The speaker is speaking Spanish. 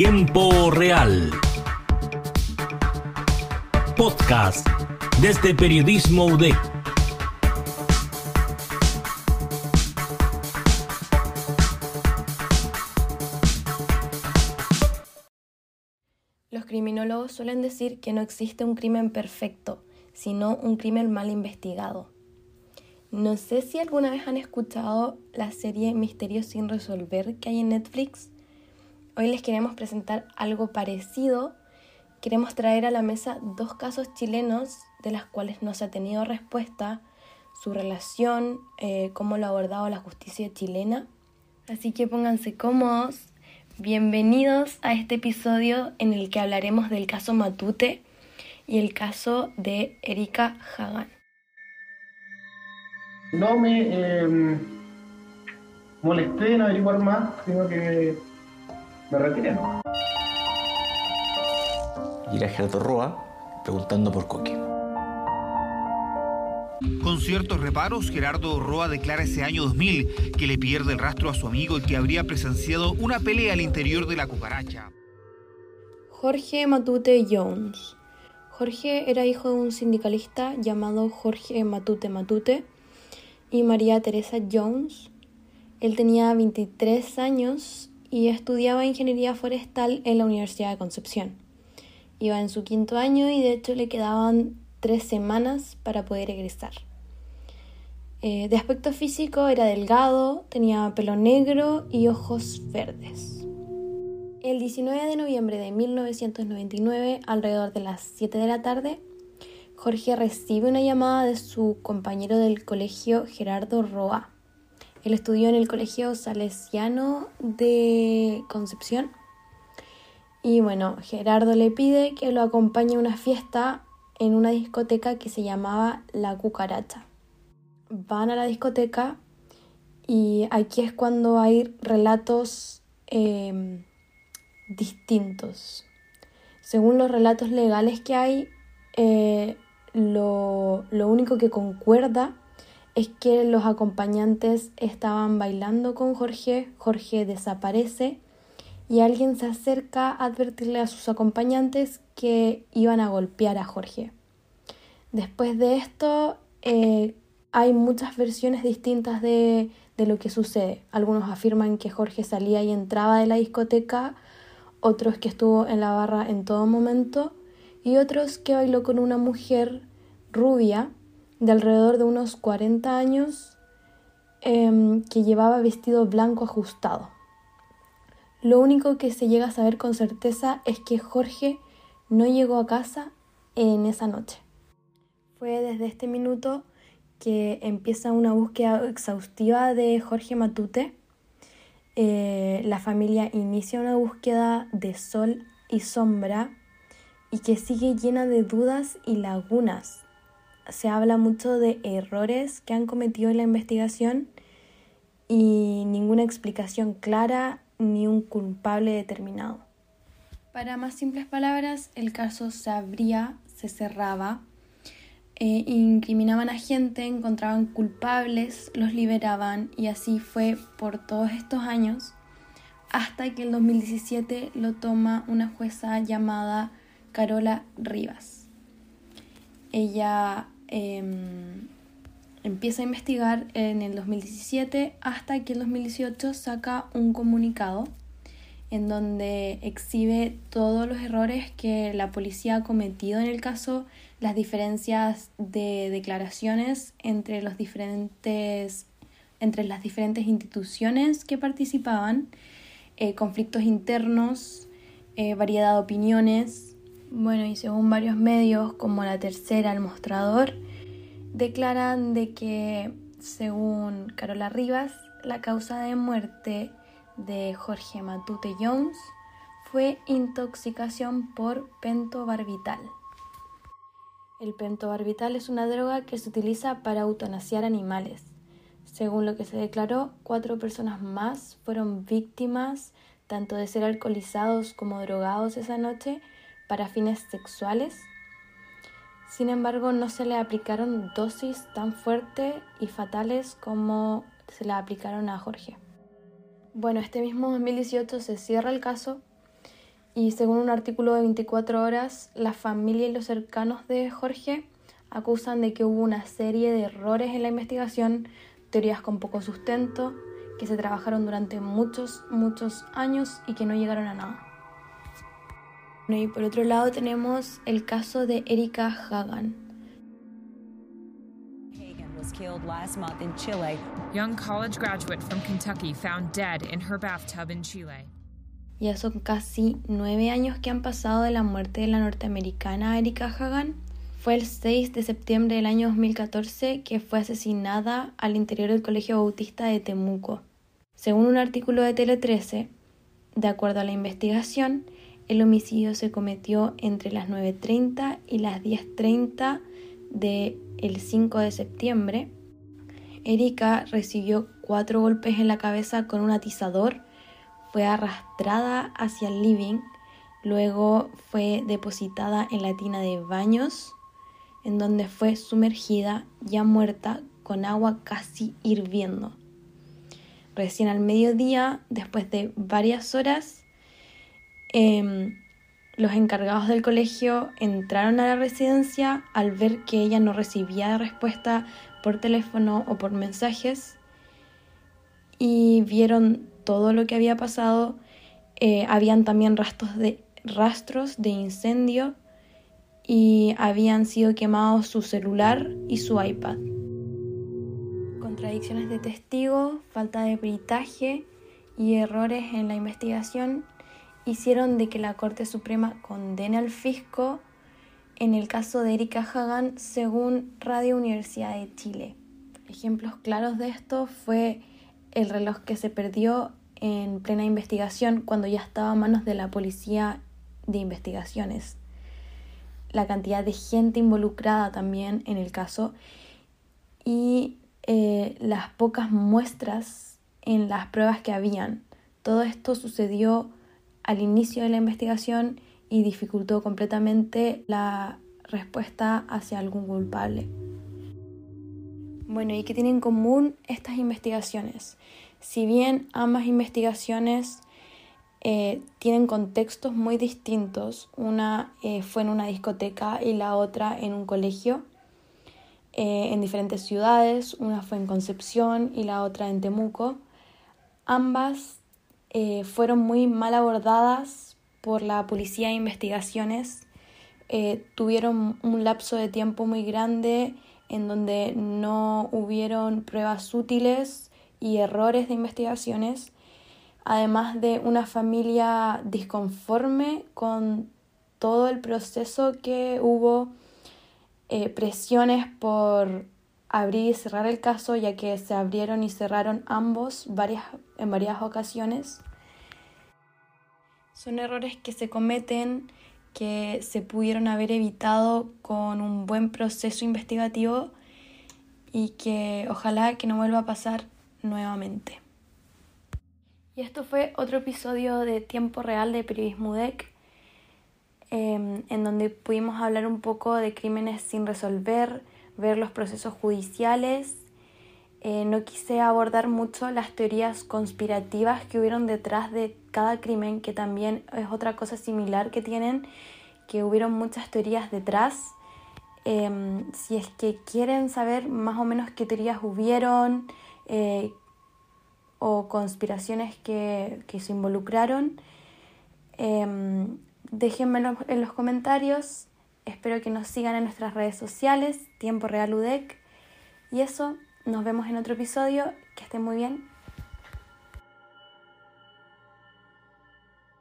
Tiempo Real. Podcast desde Periodismo UDEC. Los criminólogos suelen decir que no existe un crimen perfecto, sino un crimen mal investigado. No sé si alguna vez han escuchado la serie Misterios sin resolver que hay en Netflix. Hoy les queremos presentar algo parecido. Queremos traer a la mesa dos casos chilenos de las cuales no se ha tenido respuesta, su relación, eh, cómo lo ha abordado la justicia chilena. Así que pónganse cómodos, Bienvenidos a este episodio en el que hablaremos del caso Matute y el caso de Erika Hagan. No me eh, molesté en averiguar más, sino que me retiré. ¿no? Y era Gerardo Roa preguntando por Coque. Con ciertos reparos, Gerardo Roa declara ese año 2000 que le pierde el rastro a su amigo y que habría presenciado una pelea al interior de la cucaracha. Jorge Matute Jones. Jorge era hijo de un sindicalista llamado Jorge Matute Matute y María Teresa Jones. Él tenía 23 años y estudiaba ingeniería forestal en la Universidad de Concepción. Iba en su quinto año y de hecho le quedaban tres semanas para poder egresar. Eh, de aspecto físico era delgado, tenía pelo negro y ojos verdes. El 19 de noviembre de 1999, alrededor de las 7 de la tarde, Jorge recibe una llamada de su compañero del colegio Gerardo Roa. Él estudió en el colegio salesiano de Concepción. Y bueno, Gerardo le pide que lo acompañe a una fiesta en una discoteca que se llamaba La Cucaracha. Van a la discoteca y aquí es cuando hay relatos em, distintos. Según los relatos legales que hay, eh, lo, lo único que concuerda es que los acompañantes estaban bailando con Jorge, Jorge desaparece y alguien se acerca a advertirle a sus acompañantes que iban a golpear a Jorge. Después de esto eh, hay muchas versiones distintas de, de lo que sucede. Algunos afirman que Jorge salía y entraba de la discoteca, otros que estuvo en la barra en todo momento y otros que bailó con una mujer rubia de alrededor de unos 40 años em, que llevaba vestido blanco ajustado. Lo único que se llega a saber con certeza es que Jorge no llegó a casa en esa noche. Fue desde este minuto que empieza una búsqueda exhaustiva de Jorge Matute. Eh, la familia inicia una búsqueda de sol y sombra y que sigue llena de dudas y lagunas. Se habla mucho de errores que han cometido en la investigación y ninguna explicación clara ni un culpable determinado. Para más simples palabras, el caso se abría, se cerraba, eh, incriminaban a gente, encontraban culpables, los liberaban y así fue por todos estos años hasta que el 2017 lo toma una jueza llamada Carola Rivas. Ella em, empieza a investigar en el 2017 hasta que el 2018 saca un comunicado en donde exhibe todos los errores que la policía ha cometido en el caso, las diferencias de declaraciones entre los diferentes entre las diferentes instituciones que participaban, eh, conflictos internos, eh, variedad de opiniones. Bueno, y según varios medios como La Tercera, El Mostrador, declaran de que, según Carola Rivas, la causa de muerte de Jorge Matute Jones fue intoxicación por pentobarbital. El pentobarbital es una droga que se utiliza para eutanasiar animales. Según lo que se declaró, cuatro personas más fueron víctimas tanto de ser alcoholizados como drogados esa noche para fines sexuales. Sin embargo, no se le aplicaron dosis tan fuertes y fatales como se le aplicaron a Jorge. Bueno, este mismo 2018 se cierra el caso Y según un artículo de 24 horas, la familia y los cercanos de Jorge acusan de que hubo una serie de errores en la investigación, teorías con poco sustento, que se trabajaron durante muchos, muchos años y que no llegaron a nada. Y por otro lado tenemos el caso de Erika Hagan. Hagan was killed last month in Chile. Young college graduate from Kentucky found dead in her bathtub in Chile. Ya son casi nueve años que han pasado de la muerte de la norteamericana Erika Hagan. Fue el 6 de septiembre del año 2014 que fue asesinada al interior del Colegio Bautista de Temuco. Según un artículo de Tele 13, de acuerdo a la investigación, el homicidio se cometió entre las 9.30 y las 10.30 del 5 de septiembre. Erika recibió cuatro golpes en la cabeza con un atizador, fue arrastrada hacia el living, luego fue depositada en la tina de baños, en donde fue sumergida ya muerta con agua casi hirviendo. Recién al mediodía, después de varias horas, Em, los encargados del colegio entraron a la residencia al ver que ella no recibía respuesta por teléfono o por mensajes y vieron todo lo que había pasado. Eh, habían también rastros de, rastros de incendio y habían sido quemados su celular y su iPad. Contradicciones de testigo, falta de peritaje y errores en la investigación hicieron de que la Corte Suprema condene al fisco en el caso de Erika Hagan según Radio Universidad de Chile. Ejemplos claros de esto fue el reloj que se perdió en plena investigación cuando ya estaba a manos de la policía de investigaciones. La cantidad de gente involucrada también en el caso y eh, las pocas muestras en las pruebas que habían. Todo esto sucedió al inicio de la investigación y dificultó completamente la respuesta hacia algún culpable. Bueno, ¿y qué tienen en común estas investigaciones? Si bien ambas investigaciones eh, tienen contextos muy distintos, una eh, fue en una discoteca y la otra en un colegio, eh, en diferentes ciudades, una fue en Concepción y la otra en Temuco, ambas eh, fueron muy mal abordadas por la policía de investigaciones. Eh, tuvieron un lapso de tiempo muy grande en donde no hubieron pruebas útiles y errores de investigaciones, además de una familia disconforme con todo el proceso que hubo, eh, presiones por abrir y cerrar el caso, ya que se abrieron y cerraron ambos varias, en varias ocasiones. Son errores que se cometen, que se pudieron haber evitado con un buen proceso investigativo y que ojalá que no vuelva a pasar nuevamente. Y esto fue otro episodio de Tiempo Real de Periodismo UDEC, em, en donde pudimos hablar un poco de crímenes sin resolver, ver los procesos judiciales. Eh, no quise abordar mucho las teorías conspirativas que hubieron detrás de cada crimen, que también es otra cosa similar que tienen, que hubieron muchas teorías detrás. Em, si es que quieren saber más o menos qué teorías hubieron eh, o conspiraciones que, que se involucraron, eh, déjenmelo en los comentarios. Espero que nos sigan en nuestras redes sociales, Tiempo Real UDEC. Y eso, nos vemos en otro episodio. Que estén muy bien.